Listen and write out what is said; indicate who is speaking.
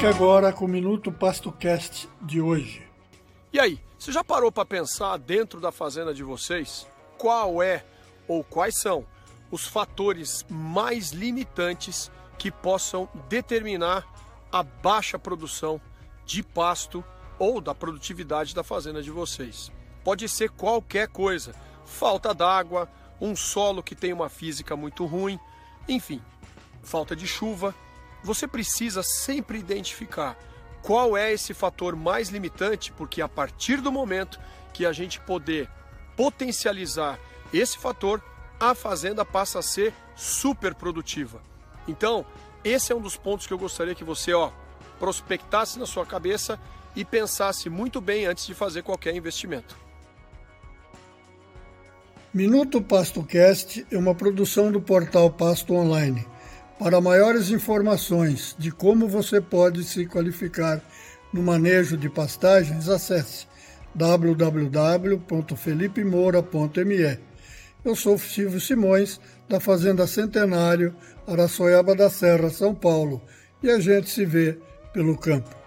Speaker 1: Fique agora com o Minuto PastoCast de hoje.
Speaker 2: E aí, você já parou para pensar dentro da fazenda de vocês qual é ou quais são os fatores mais limitantes que possam determinar a baixa produção de pasto ou da produtividade da fazenda de vocês? Pode ser qualquer coisa: falta d'água, um solo que tem uma física muito ruim, enfim, falta de chuva. Você precisa sempre identificar qual é esse fator mais limitante, porque a partir do momento que a gente poder potencializar esse fator, a fazenda passa a ser super produtiva. Então, esse é um dos pontos que eu gostaria que você, ó, prospectasse na sua cabeça e pensasse muito bem antes de fazer qualquer investimento.
Speaker 1: Minuto PastoCast é uma produção do portal Pasto Online. Para maiores informações de como você pode se qualificar no manejo de pastagens, acesse www.felipemoura.me. Eu sou Silvio Simões, da Fazenda Centenário, Araçoiaba da Serra, São Paulo, e a gente se vê pelo campo.